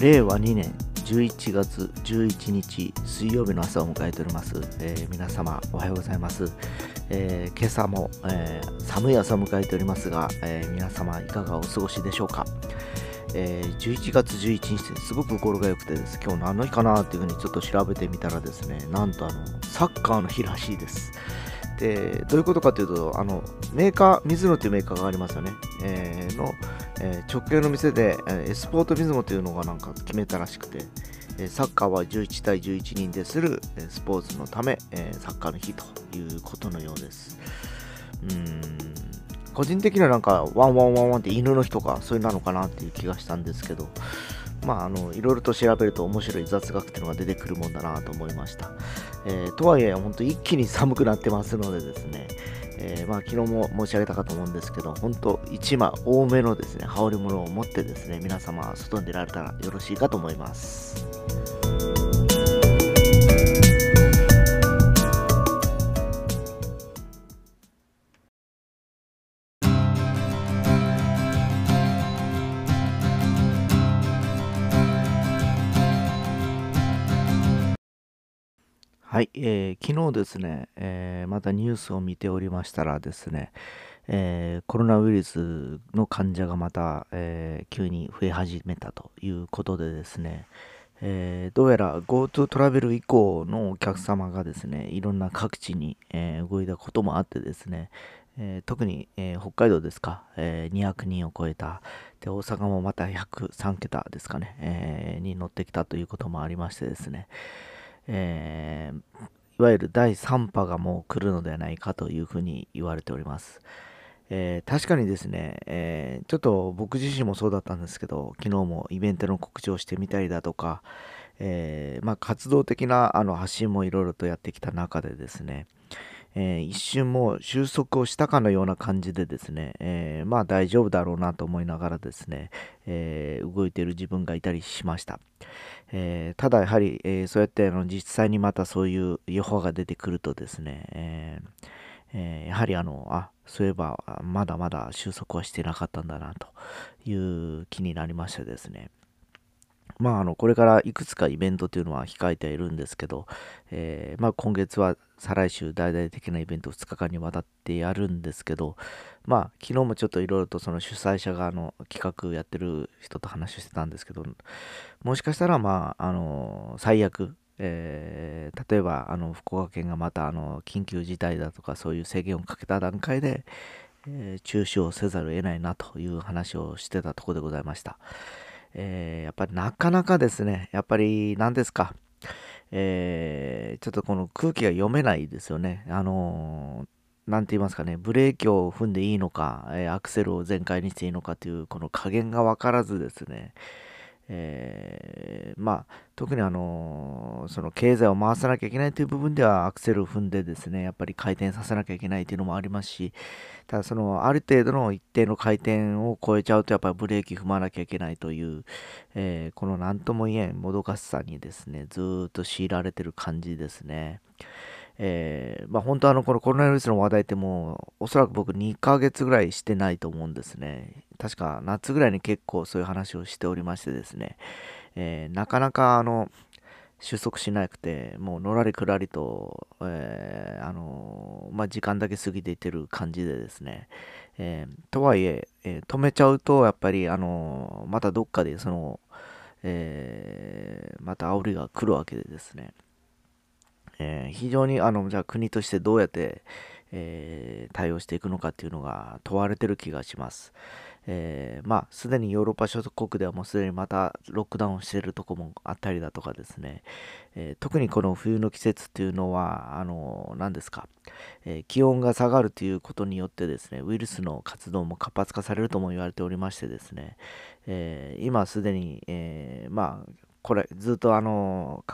令和2年11月11日水曜日の朝を迎えております、えー、皆様おはようございます、えー、今朝も、えー、寒い朝を迎えておりますが、え皆様いかがお過ごしでしょうか、え11月11日ですごく心が良くてです今日何の日かなっていうふうにちょっと調べてみたらですねなんとあのサッカーの日らしいです。でどういうことかというとあのメーカー水野というメーカーがありますよね、えー、の、えー、直系の店で、えー、エスポート水野というのがなんか決めたらしくて、えサッカーは11対11人でするえスポーツのため、えサッカーの日ということのようですうん個人的にはなんかワンワンワンワンって犬の日とかそういうなのかなっていう気がしたんですけどまあ、あのいろいろと調べると面白い雑学っていうのが出てくるもんだなと思いました。えー、とはいえ、本当一気に寒くなってますのでですね、えー、まあ、昨日も申し上げたかと思うんですけど、本当1枚多めのですね、羽織り物を持ってですね、皆様外に出られたらよろしいかと思います。はい、えー、昨日ですね、えー、またニュースを見ておりましたらですね、えー、コロナウイルスの患者がまた、え、急に増え始めたということでですね、え、どうやら GoTo トラベル以降のお客様がですね、いろんな各地に、え動いたこともあってですね、え特に、え北海道ですか、え200人を超えたで、大阪もまた103桁ですかね、えに乗ってきたということもありましてですね、えー、いわゆる第3波がもう来るのではないかというふうに言われております。えー、確かにですね、えー、ちょっと僕自身もそうだったんですけど、昨日もイベントの告知をしてみたりだとか、えー、まあ、活動的なあの発信もいろいろとやってきた中でですね、え一瞬もう収束をしたかのような感じでですね、えまあ大丈夫だろうなと思いながらですね、え動いている自分がいたりしました。え、ただやはり、え、そうやってあの実際にまたそういう予報が出てくるとですね、ええ、やはりあの、あ、そういえばまだまだ収束はしてなかったんだなという気になりましてですね。まあ、あの、これからいくつかイベントというのは控えているんですけど、えー、まあ、今月は再来週大々的なイベントを2日間にわたってやるんですけど、まあ、昨日もちょっといろいろとその主催者側の企画やってる人と話してたんですけど、もしかしたら、まあ、あの、最悪、えー、例えば、あの、福岡県がまた、あの、緊急事態だとか、そういう制限をかけた段階で、えー、中止をせざるを得ないなという話をしてたところでございました。えー、やっぱりなかなかですね、やっぱり何ですか、えー、ちょっとこの空気が読めないですよね。あのー、なんて言いますかね、ブレーキを踏んでいいのか、えアクセルを全開にしていいのかという、この加減が分からずですね、えー、まあ、特にあのその経済を回さなきゃいけないという部分ではアクセルを踏んでですね、やっぱり回転させなきゃいけないというのもありますし、ただそのある程度の一定の回転を超えちゃうとやっぱりブレーキ踏まなきゃいけないという、えー、この何とも言えんもどかしさにですね、ずっと強いられてる感じですね。えー、まあ本当あのこのコロナウイルスの話題ってもうおそらく僕2ヶ月ぐらいしてないと思うんですね。確か夏ぐらいに結構そういう話をしておりましてですね、えー、なかなかあの収束しなくて、もうのらりくらりと、えー、あのまあ、時間だけ過ぎていってる感じでですね、え、とはいええ、止めちゃうと、やっぱり、あのまたどっかでその、えまた煽りが来るわけでですね、え非常にあのじゃあ国としてどうやって、え対応していくのかっていうのが問われてる気がします。えー、まあ、すでにヨーロッパ諸国ではもうすでにまたロックダウンしているとこもあったりだとかですね、えー、特にこの冬の季節っていうのは、あの、何ですか、えー、気温が下がるということによってですね、ウイルスの活動も活発化されるとも言われておりましてですね、え今すでに、えまあ、これ、ずっとあの、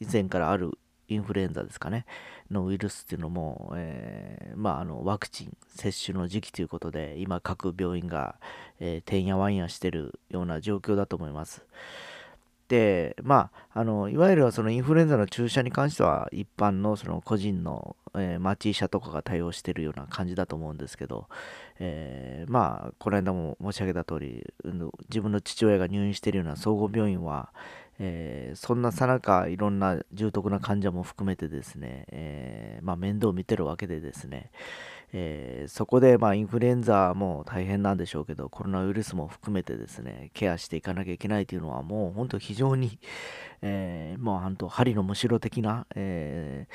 以前からあるインフルエンザですかね、のウイルスっていうのも、えー、まあ、あのワクチン接種の時期ということで、今、各病院が、えー、てんやわんやしてるような状況だと思います。で、まあ、あのいわゆるそのインフルエンザの注射に関しては一般のその個人の、えー、町医者とかが対応しているような感じだと思うんですけど、えー、まあこの間も申し上げた通り自分の父親が入院しているような総合病院は、えー、そんなさなかいろんな重篤な患者も含めてですね、えまあ、面倒を見てるわけでですね、えー、そこでまあインフルエンザも大変なんでしょうけどコロナウイルスも含めてですねケアしていかなきゃいけないというのはもう本当非常に、え、もう本当針のむしろ的な、え、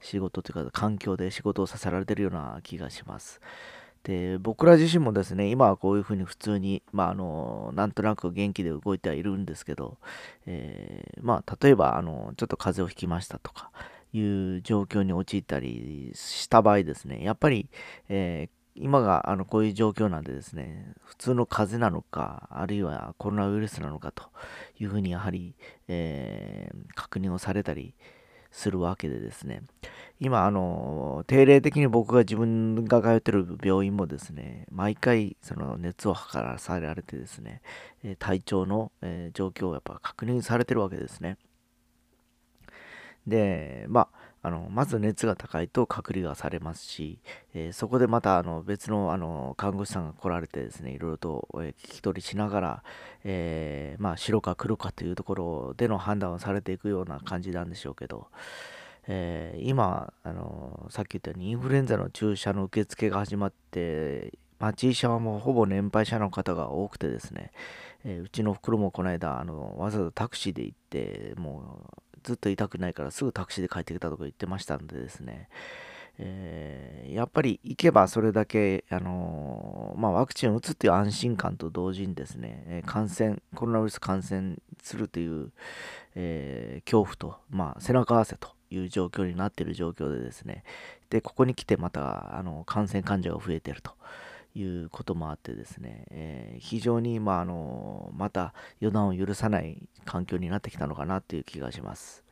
仕事というか環境で仕事をさせられてるような気がします。で僕ら自身もですね今はこういうふうに普通に、まあ、あのなんとなく元気で動いてはいるんですけど、えー、まあ、例えばあのちょっと風邪をひきましたとか、いう状況に陥ったりした場合ですね、やっぱり、えー、今があのこういう状況なんでですね、普通の風邪なのか、あるいはコロナウイルスなのかというふうにやはり、えー、確認をされたりするわけでですね、今、あの、定例的に僕が自分が通ってる病院もですね、毎回その熱を測らされてですね、体調の、状況をやっぱ確認されてるわけですね。で、まあ、あのまず熱が高いと隔離がされますし、えー、そこでまたあの別のあの看護師さんが来られてですねいろいろと、聞き取りしながら、えー、まあ、白か黒かというところでの判断をされていくような感じなんでしょうけど、えー、今あのさっき言ったようにインフルエンザの注射の受付が始まって町医者はもうほぼ年配者の方が多くてですね、えうちの袋もこの間あのわざわざタクシーで行ってもうずっと痛くないからすぐタクシーで帰ってきたとか言ってましたんでですね、えー、やっぱり行けばそれだけ、あのー、まあ、ワクチンを打つっていう安心感と同時にですね、感染、コロナウイルス感染するという、えー、恐怖と、まあ、背中合わせという状況になっている状況でですね、で、ここに来てまた、あの感染患者が増えていると。いうこともあってですね、えー、非常に、まあ、あのまた予断を許さない環境になってきたのかなという気がします。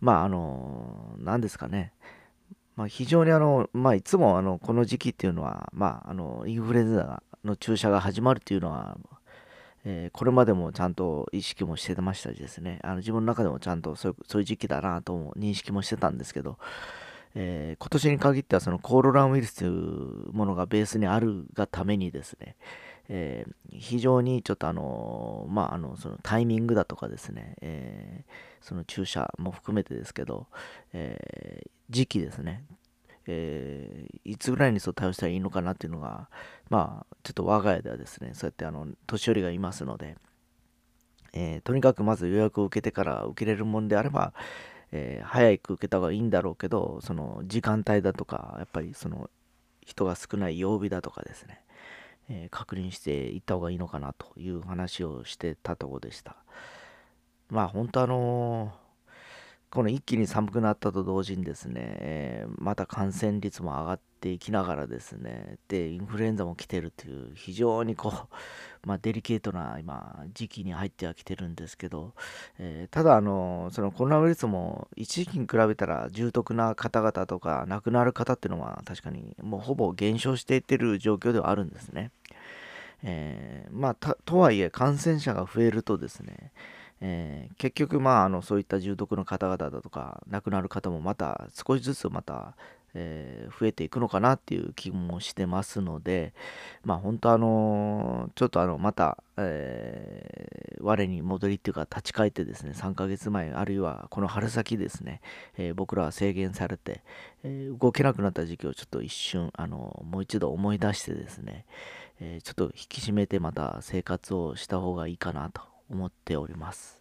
まああの何ですかね、まあ、非常にあの、まあ、いつもあのこの時期っていうのは、まあ、あのインフルエンザの注射が始まるっていうのは、えー、これまでもちゃんと意識もしてましたしですねあの自分の中でもちゃんとそういう時期だなと認識もしてたんですけど、えー、今年に限ってはそのコロナウイルスというものがベースにあるがためにですね、えー、非常にちょっとあのまああのそのタイミングだとかですね、えー、その注射も含めてですけど、え時期ですね、えいつぐらいにそう対応したらいいのかなっていうのがまあちょっと我が家ではですねそうやってあの年寄りがいますので、えとにかくまず予約を受けてから受けれるもんであればえー、早く受けた方がいいんだろうけどその時間帯だとかやっぱりその人が少ない曜日だとかですね、え、確認していった方がいいのかなという話をしてたとこでした。まあ本当あのーこの一気に寒くなったと同時にですね、また感染率も上がっていきながらですね、で、インフルエンザも来てるという、非常にこう、まあ、デリケートな今、時期に入ってはきてるんですけど、えー、ただ、あの、そのコロナウイルスも一時期に比べたら重篤な方々とか亡くなる方っていうのは確かにもうほぼ減少していってる状況ではあるんですね。えー、まあ、とはいえ感染者が増えるとですね、えー、結局、まあ、あのそういった重篤の方々だとか亡くなる方もまた少しずつまた、えー、増えていくのかなっていう気もしてますので、まあ、本当あのちょっとあのまた、えー、我に戻りっていうか立ち返ってですね3ヶ月前あるいはこの春先ですね、え僕らは制限されて、え動けなくなった時期をちょっと一瞬あのもう一度思い出してですね、えちょっと引き締めてまた生活をした方がいいかなと思っております。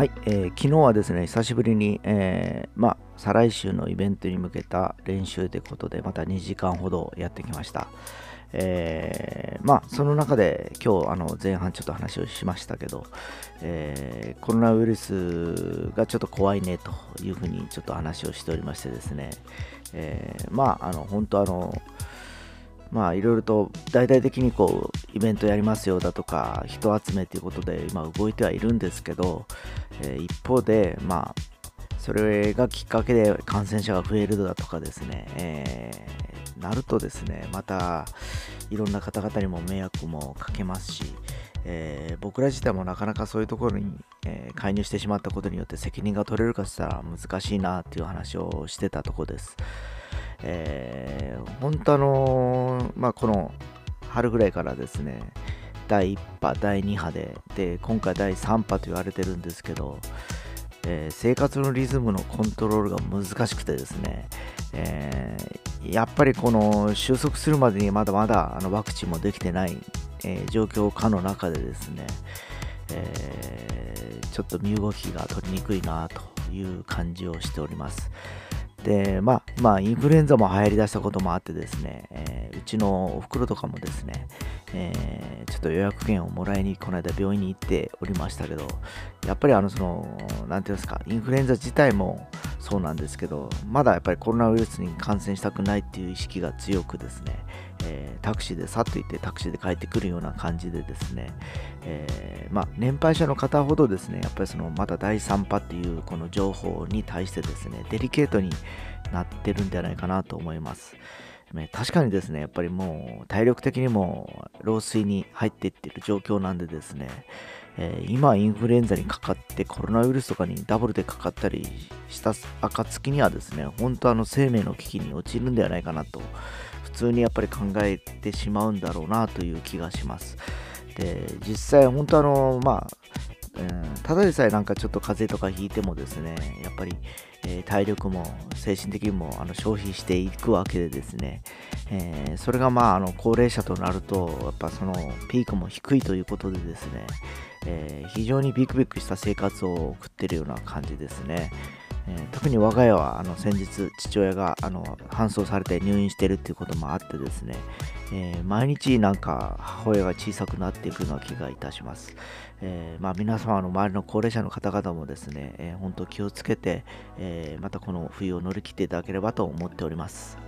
はい、えー、昨日はですね、久しぶりに、えー、まあ、再来週のイベントに向けた練習ということで、また2時間ほどやってきました。えー、まあその中で今日あの前半ちょっと話をしましたけど、えー、コロナウイルスがちょっと怖いねというふうにちょっと話をしておりましてですね、えー、まああの本当あのまあいろいろと大々的にこうイベントやりますよだとか人集めということで今動いてはいるんですけど、えー、一方でまあそれがきっかけで感染者が増えるだとかですね、えー、なるとですねまたいろんな方々にも迷惑もかけますし、えー、僕ら自体もなかなかそういうところに、えー、介入してしまったことによって責任が取れるかしたら難しいなっていう話をしてたとこです。えー、本当あのまあ、この春ぐらいからですね、第1波、第2波で、で、今回第3波と言われてるんですけど、えー、生活のリズムのコントロールが難しくてですね、えー、やっぱりこの収束するまでにまだまだあのワクチンもできてない、えー、状況下の中でですね、えちょっと身動きが取りにくいなという感じをしております。で、まあ、まあ、インフルエンザも流行りだしたこともあってですね、え、うちのお袋とかもですね、えー、ちょっと予約券をもらいにこの間病院に行っておりましたけど、やっぱりあの、その、なんていうんですか、インフルエンザ自体もそうなんですけど、まだやっぱりコロナウイルスに感染したくないっていう意識が強くですね、えー、タクシーでさっと行ってタクシーで帰ってくるような感じでですね、えー、まあ、年配者の方ほどですね、やっぱりそのまだ第3波っていうこの情報に対してですね、デリケートになってるんじゃないかなと思います。確かにですね、やっぱりもう体力的にも老衰に入っていってる状況なんでですね、えー、今インフルエンザにかかってコロナウイルスとかにダブルでかかったりした暁にはですね、本当あの生命の危機に陥るんではないかなと普通にやっぱり考えてしまうんだろうなという気がします。で、実際本当あの、まあ、うん、ただでさえなんかちょっと風邪とかひいてもですね、やっぱり、えー、体力も精神的にもあの消費していくわけでですね、えー、それがまああの高齢者となると、やっぱそのピークも低いということでですね、えー、非常にビクビクした生活を送っているような感じですね。えー、特に我が家はあの先日父親があの搬送されて入院してるっていうこともあってですね、えー、毎日なんか母親が小さくなっていくような気がいたします、えー、まあ、皆様の周りの高齢者の方々もですね、えー、本当気をつけて、えー、またこの冬を乗り切っていただければと思っております。